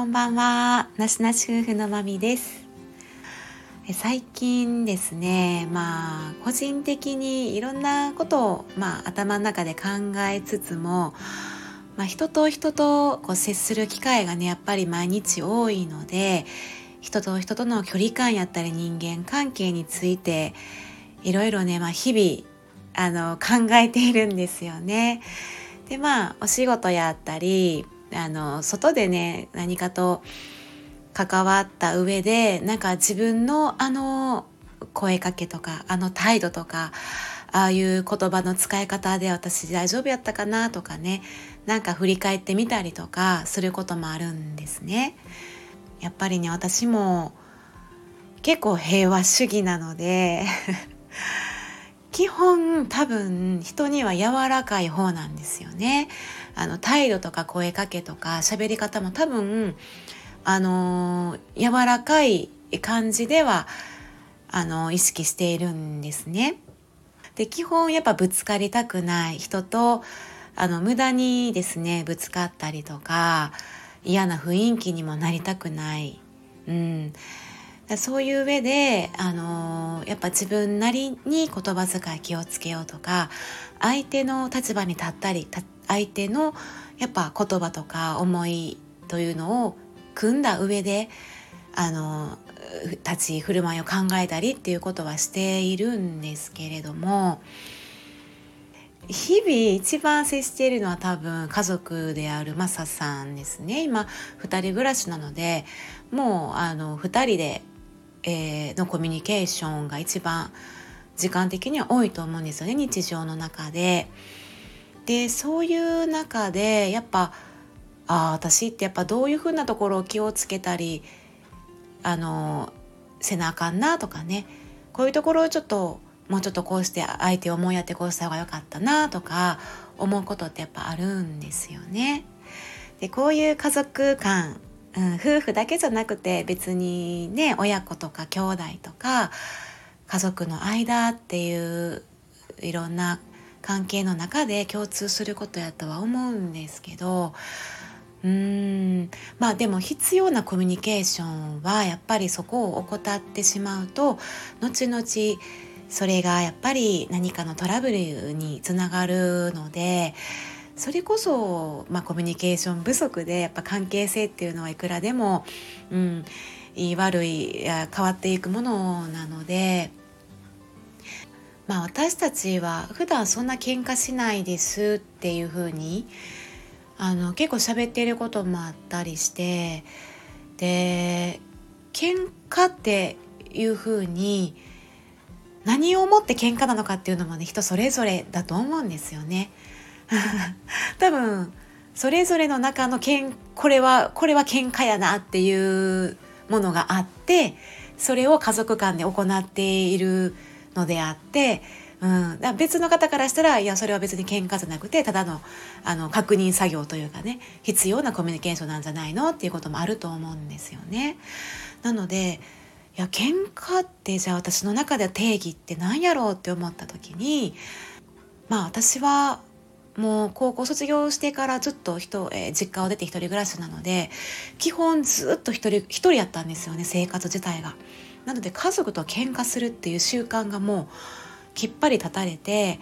こんばんは。なしなし夫婦のまみです。最近ですね、まあ、個人的にいろんなことを、まあ、頭の中で考えつつも、まあ、人と人とこう接する機会がね、やっぱり毎日多いので、人と人との距離感やったり人間関係について、いろいろね、まあ、日々、あの、考えているんですよね。で、まあ、お仕事やったり、あの外でね何かと関わった上でなんか自分のあの声かけとかあの態度とかああいう言葉の使い方で私大丈夫やったかなとかねなんか振り返ってみたりとかすることもあるんですね。やっぱりね私も結構平和主義なので基本多分人には柔らかい方なんですよね。あの態度とか声かけとか喋り方も多分あの柔らかい感じではあの意識しているんですね。で基本やっぱぶつかりたくない人とあの無駄にですねぶつかったりとか嫌な雰囲気にもなりたくない。うんそういう上で、あの、やっぱ自分なりに言葉遣い気をつけようとか相手の立場に立ったり相手のやっぱ言葉とか思いというのを組んだ上で、あの、立ち振る舞いを考えたりっていうことはしているんですけれども日々一番接しているのは多分家族であるマサさんですね。今2人暮らしなのでもうあの2人でえー、のコミュニケーションが一番時間的には多いと思うんですよね日常の中で。でそういう中でやっぱあ私ってやっぱどういうふうなところを気をつけたりあのせなあかんなとかねこういうところをちょっともうちょっとこうして相手を思いやってこうした方が良かったなとか思うことってやっぱあるんですよね。でこういう家族間ん、夫婦だけじゃなくて別にね親子とか兄弟とか家族の間っていういろんな関係の中で共通することやとは思うんですけどうーんまあでも必要なコミュニケーションはやっぱりそこを怠ってしまうと後々それがやっぱり何かのトラブルにつながるのでそれこそ、まあ、コミュニケーション不足でやっぱ関係性っていうのはいくらでも、うん、いい悪い変わっていくものなので。まあ、私たちは普段そんな喧嘩しないですっていう風にあに結構喋っていることもあったりしてで喧嘩っていう風に何をもって喧嘩なのかっていうのもね人それぞれだと思うんですよね。多分それぞれの中のけんこれはこれは喧嘩やなっていうものがあってそれを家族間で行っているのであって、うん、だ別の方からしたらいやそれは別に喧嘩じゃなくてただのあの確認作業というかね必要なコミュニケーションなんじゃないのっていうこともあると思うんですよね。なのでいや喧嘩ってじゃあ私の中では定義って何やろうって思った時にまあ私はもう高校卒業してからずっと人、えー、実家を出て一人暮らしなので基本ずっと一人一人やったんですよね生活自体が。なので家族と喧嘩するっていう習慣がもうきっぱり立たれて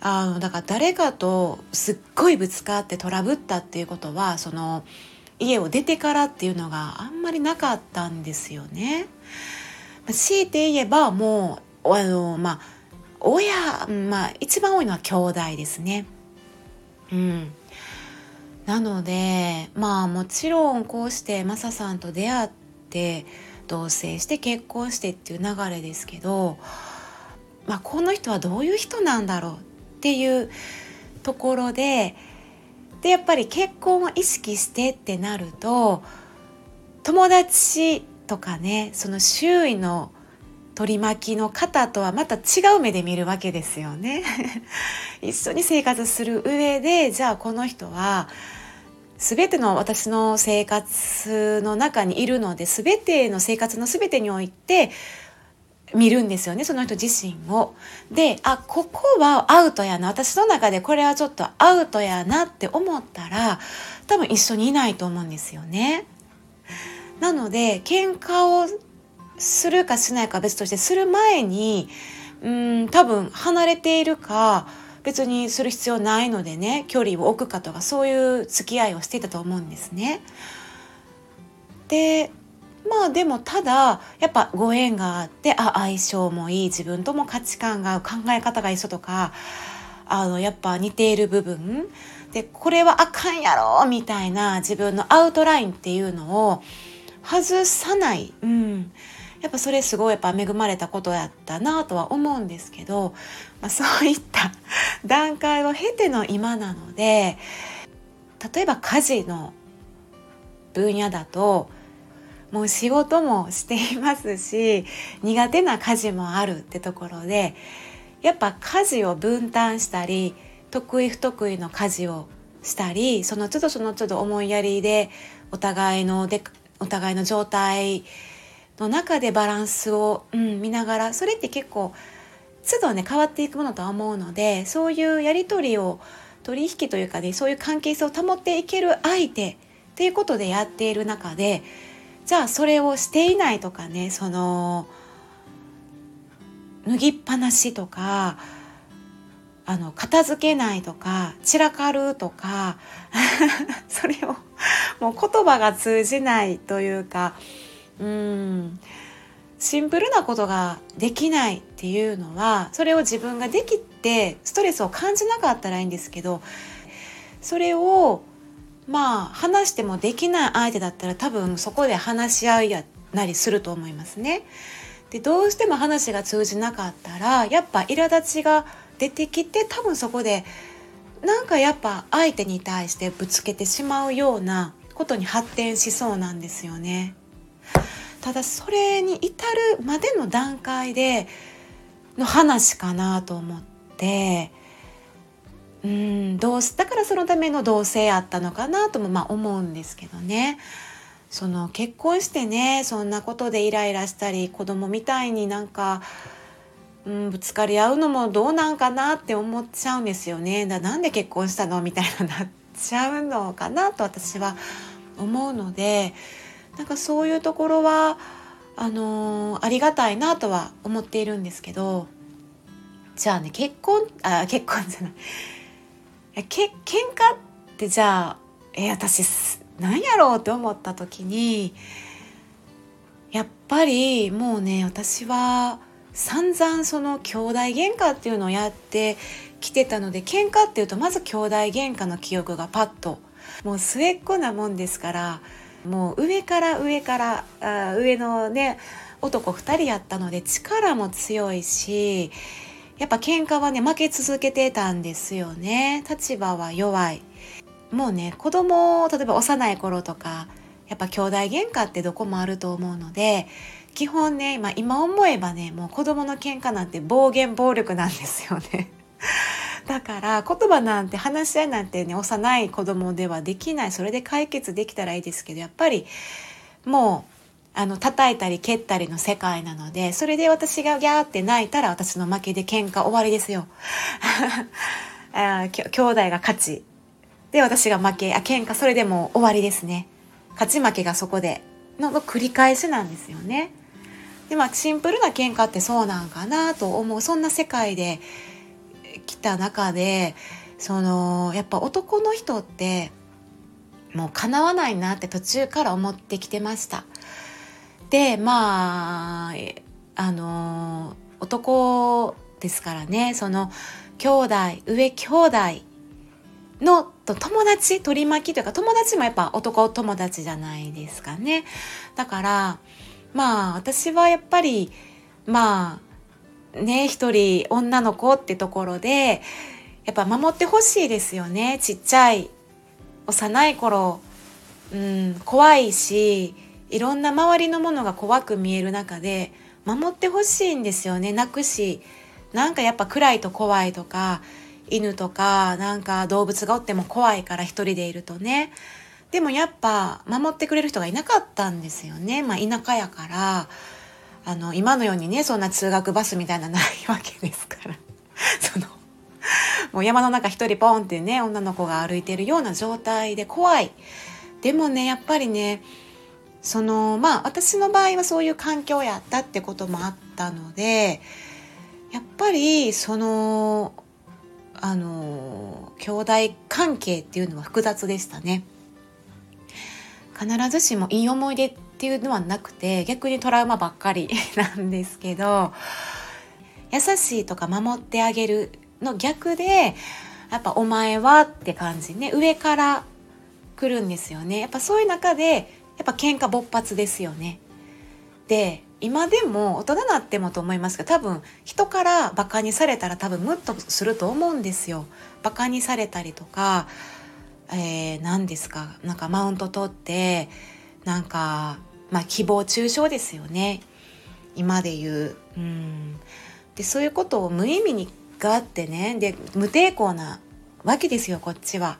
あのだから誰かとすっごいぶつかってトラブったっていうことはその家を出てからっていうのがあんまりなかったんですよね。強いて言えばもうあのまあ親まあ一番多いのは兄弟ですね。うん、なのでまあもちろんこうしてマサさんと出会って同棲して結婚してっていう流れですけど、まあ、この人はどういう人なんだろうっていうところででやっぱり結婚を意識してってなると友達とかねその周囲の取り巻きの方とはまた違う目で見るわけですよね。一緒に生活する上でじゃあこの人は全ての私の生活の中にいるので全ての生活の全てにおいて見るんですよねその人自身を。であここはアウトやな私の中でこれはちょっとアウトやなって思ったら多分一緒にいないと思うんですよね。なので喧嘩をするかしないか別としてする前にうん多分離れているか別にする必要ないのでね距離を置くかとかそういう付き合いをしていたと思うんですね。でまあでもただやっぱご縁があってあ相性もいい自分とも価値観が考え方が一緒とかあのやっぱ似ている部分。でこれはあかんやろみたいな自分のアウトラインっていうのを外さない、うん、やっぱそれすごいやっぱ恵まれたことやったなとは思うんですけど、まあ、そういった 段階を経ての今なので例えば家事の分野だともう仕事もしていますし苦手な家事もあるってところでやっぱ家事を分担したり得意不得意の家事をしたりその都度その都度思いやりでお互いのでお互いの状態の中でバランスを、うん、見ながらそれって結構都度ね変わっていくものとは思うのでそういうやり取りを取引というかねそういう関係性を保っていける相手っていうことでやっている中でじゃあそれをしていないとかねその脱ぎっぱなしとかあの片付けないとか散らかるとか それをもう言葉が通じないというかうんシンプルなことができないっていうのはそれを自分ができてストレスを感じなかったらいいんですけどそれをまあ話してもできない相手だったら多分そこで話し合いやなりすると思いますね。でどうしても話が通じなかったらやっぱ苛立ちが出てきて多分そこでなんかやっぱ相手に対してぶつけてしまうようなことに発展しそうなんですよね。ただそれに至るまでの段階での話かなと思ってうんどうだからそのための同棲あったのかなともまあ思うんですけどね。その結婚してねそんなことでイライラしたり子供みたいになんか、うん、ぶつかり合うのもどうなんかなって思っちゃうんですよね。だなんで結婚したの？みたいななっちゃうのかなと私は思うのでなんかそういうところはあのー、ありがたいなとは思っているんですけどじゃあね結婚あ結婚じゃない。け喧嘩ってじゃあえ私何やろうって思った時にやっぱりもうね私は散々その兄弟喧嘩っていうのをやってきてたので喧嘩っていうとまず兄弟喧嘩の記憶がパッともう末っ子なもんですからもう上から上からあ上のね男2人やったので力も強いしやっぱ喧嘩はね負け続けてたんですよね。立場は弱い。もうね子供例えば幼い頃とかやっぱ兄弟喧嘩ってどこもあると思うので基本ね、まあ、今思えばねもう子供の喧嘩なんて暴言暴力なんですよね。だから言葉なんて話し合いなんてね幼い子供ではできないそれで解決できたらいいですけどやっぱりもうあの叩いたり蹴ったりの世界なのでそれで私がギャーって泣いたら私の負けで喧嘩終わりですよ。あ兄弟が勝ちで私が負けあ喧嘩それでも終わりですね。勝ち負けがそこでの繰り返しなんですよね。でまあシンプルな喧嘩ってそうなんかなと思うそんな世界できた中でそのやっぱ男の人ってもうかなわないなって途中から思ってきてました。でまああの男ですからねその兄弟上兄弟のと友達取り巻きというか友達もやっぱ男友達じゃないですかねだからまあ私はやっぱりまあね一人女の子ってところでやっぱ守ってほしいですよね。ちっちゃい幼い頃、うん、怖いしいろんな周りのものが怖く見える中で守ってほしいんですよね。泣くしなんかやっぱ暗いと怖いとか犬とかなんか動物がおっても怖いから一人でいるとね。でもやっぱ守ってくれる人がいなかったんですよね。まあ田舎やから。あの今のようにねそんな通学バスみたいなないわけですから そのもう山の中一人ポンってね女の子が歩いてるような状態で怖いでもねやっぱりねそのまあ私の場合はそういう環境やったってこともあったのでやっぱりそのあの兄弟関係っていうのは複雑でしたね。必ずしもいい思い出っていうのはなくて逆にトラウマばっかり なんですけど優しいとか守ってあげるの逆でやっぱ「お前は」って感じね上から来るんですよねやっぱそういう中でやっぱ喧嘩勃発ですよね。で今でも大人になってもと思いますけど多分人からバカにされたら多分ムッとすると思うんですよ。バカにされたりとか、えー、何ですか？なんかマウント取ってなんかまあ誹謗中傷ですよね。今で言う。うん。でそういうことを無意味にがあってね。で無抵抗なわけですよこっちは。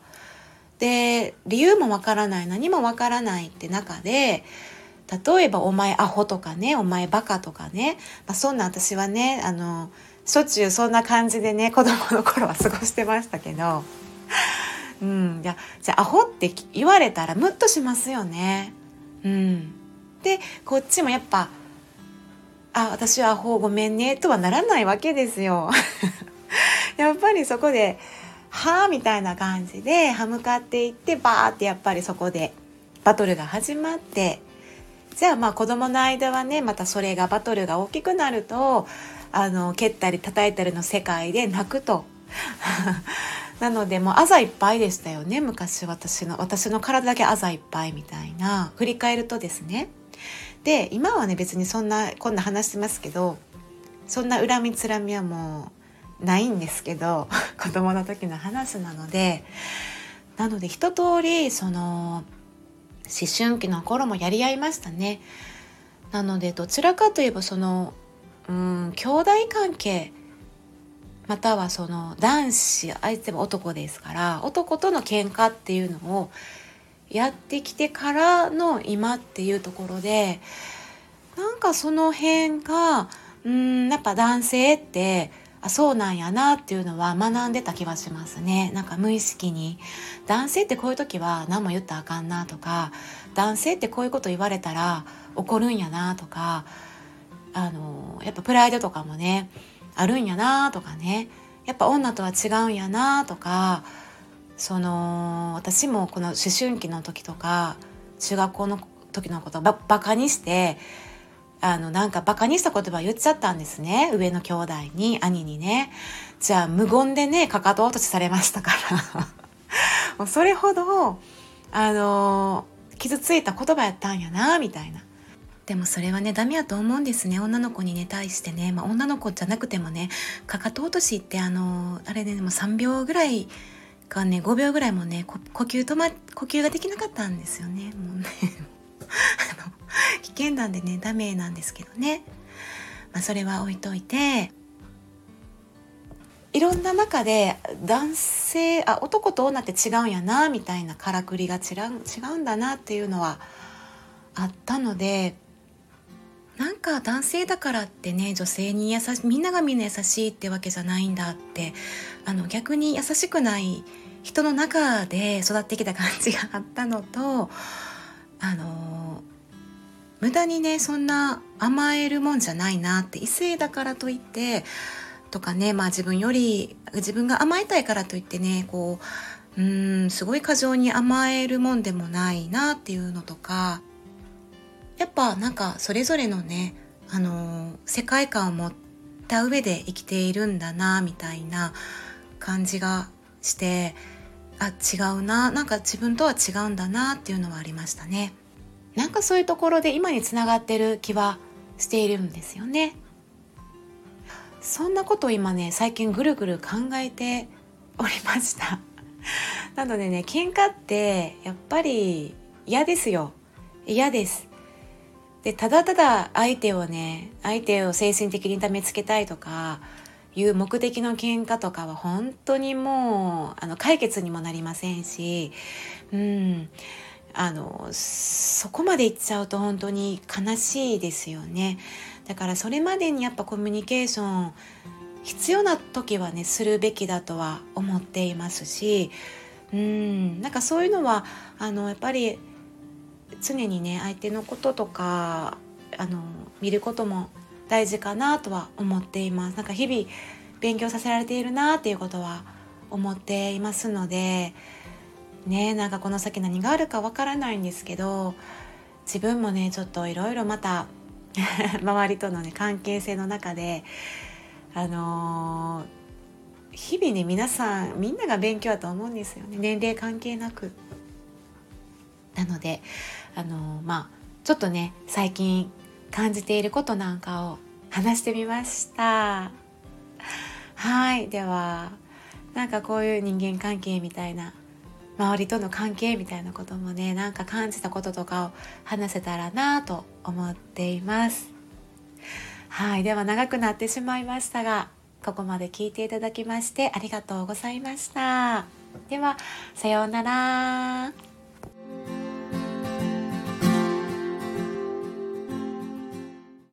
で理由もわからない。何もわからないって中で例えば「お前アホ」とかね「お前バカ」とかね、まあ、そんな私はねあのしょっちゅうそんな感じでね子供の頃は過ごしてましたけど、うん、じゃじゃあアホって言われたらムッとしますよね。うん、でこっちもやっぱ「あ私はアホごめんね」とはならないわけですよ。やっぱりそこで「はあ」みたいな感じで歯向かっていってバーってやっぱりそこでバトルが始まってじゃあまあ子供の間はねまたそれがバトルが大きくなるとあの蹴ったり叩いたりの世界で泣くと。なのでもうあざいっぱいでしたよね昔私の私の体だけあざいっぱいみたいな振り返るとですねで今はね別にそんなこんな話してますけどそんな恨みつらみはもうないんですけど 子供の時の話なのでなので一通りその思春期の頃もやり合いましたね。なのでどちらかといえばそのうん兄弟関係またはその男子相手も男ですから男との喧嘩っていうのをやってきてからの今っていうところでなんかその辺がうんやっぱ男性ってあそうなんやなっていうのは学んでた気はしますね。なんか無意識に。男性ってこういう時は何も言ったらあかんなとか男性ってこういうこと言われたら怒るんやなとかあのやっぱプライドとかもねあるんやなとかね。やっぱ女とは違うんやなとかその私もこの思春期の時とか中学校の時のことをバカにしてあのなんかバカにした言葉言っちゃったんですね。上の兄弟に兄にね。じゃあ無言でねかかと落としされましたから。もうそれほどあの傷ついた言葉やったんやなみたいな。でもそれはねダメやと思うんですね。女の子にね対してね、まあ、女の子じゃなくてもねかかと落としってあのあれで、ね、も3秒ぐらいかね5秒ぐらいもね呼吸止ま呼吸ができなかったんですよね。もうね。あの危険なんでねダメなんですけどね、まあ、それは置いといていろんな中で男性あ男と女って違うんやなみたいなからくりが違う違うんだなっていうのはあったのでなんか男性だからってね女性に優しみんながみんな優しいってわけじゃないんだってあの逆に優しくない人の中で育ってきた感じがあったのとあの無駄にねそんな甘えるもんじゃないなって異性だからといってとかねまあ自分より自分が甘えたいからといってねこううんすごい過剰に甘えるもんでもないなっていうのとかやっぱなんかそれぞれのねあの世界観を持った上で生きているんだなみたいな感じがしてあ違うななんか自分とは違うんだなっていうのはありましたね。なんかそういうところで今につながってる気はしているんですよね。そんなことを今ね最近ぐるぐる考えておりました。なのでね喧嘩ってやっぱり嫌ですよ。嫌です。でただただ相手をね相手を精神的に痛めつけたいとかいう目的の喧嘩とかは本当にもうあの解決にもなりませんしうん。あのそこまでいっちゃうと本当に悲しいですよね。だからそれまでにやっぱコミュニケーション必要な時はねするべきだとは思っていますしうん。なんかそういうのはあのやっぱり常にね相手のこととかあの見ることも大事かなとは思っていますなんか日々勉強させられているなっていうことは思っていますのでねなんかこの先何があるかわからないんですけど自分もねちょっといろいろまた 周りとのね関係性の中であのー、日々ね皆さんみんなが勉強だと思うんですよね年齢関係なく。なのであのー、まあちょっとね最近感じていることなんかを話してみました。はい。ではなんかこういう人間関係みたいな周りとの関係みたいなこともねなんか感じたこととかを話せたらなと思っています。はい。では長くなってしまいましたがここまで聞いていただきましてありがとうございました。ではさようなら。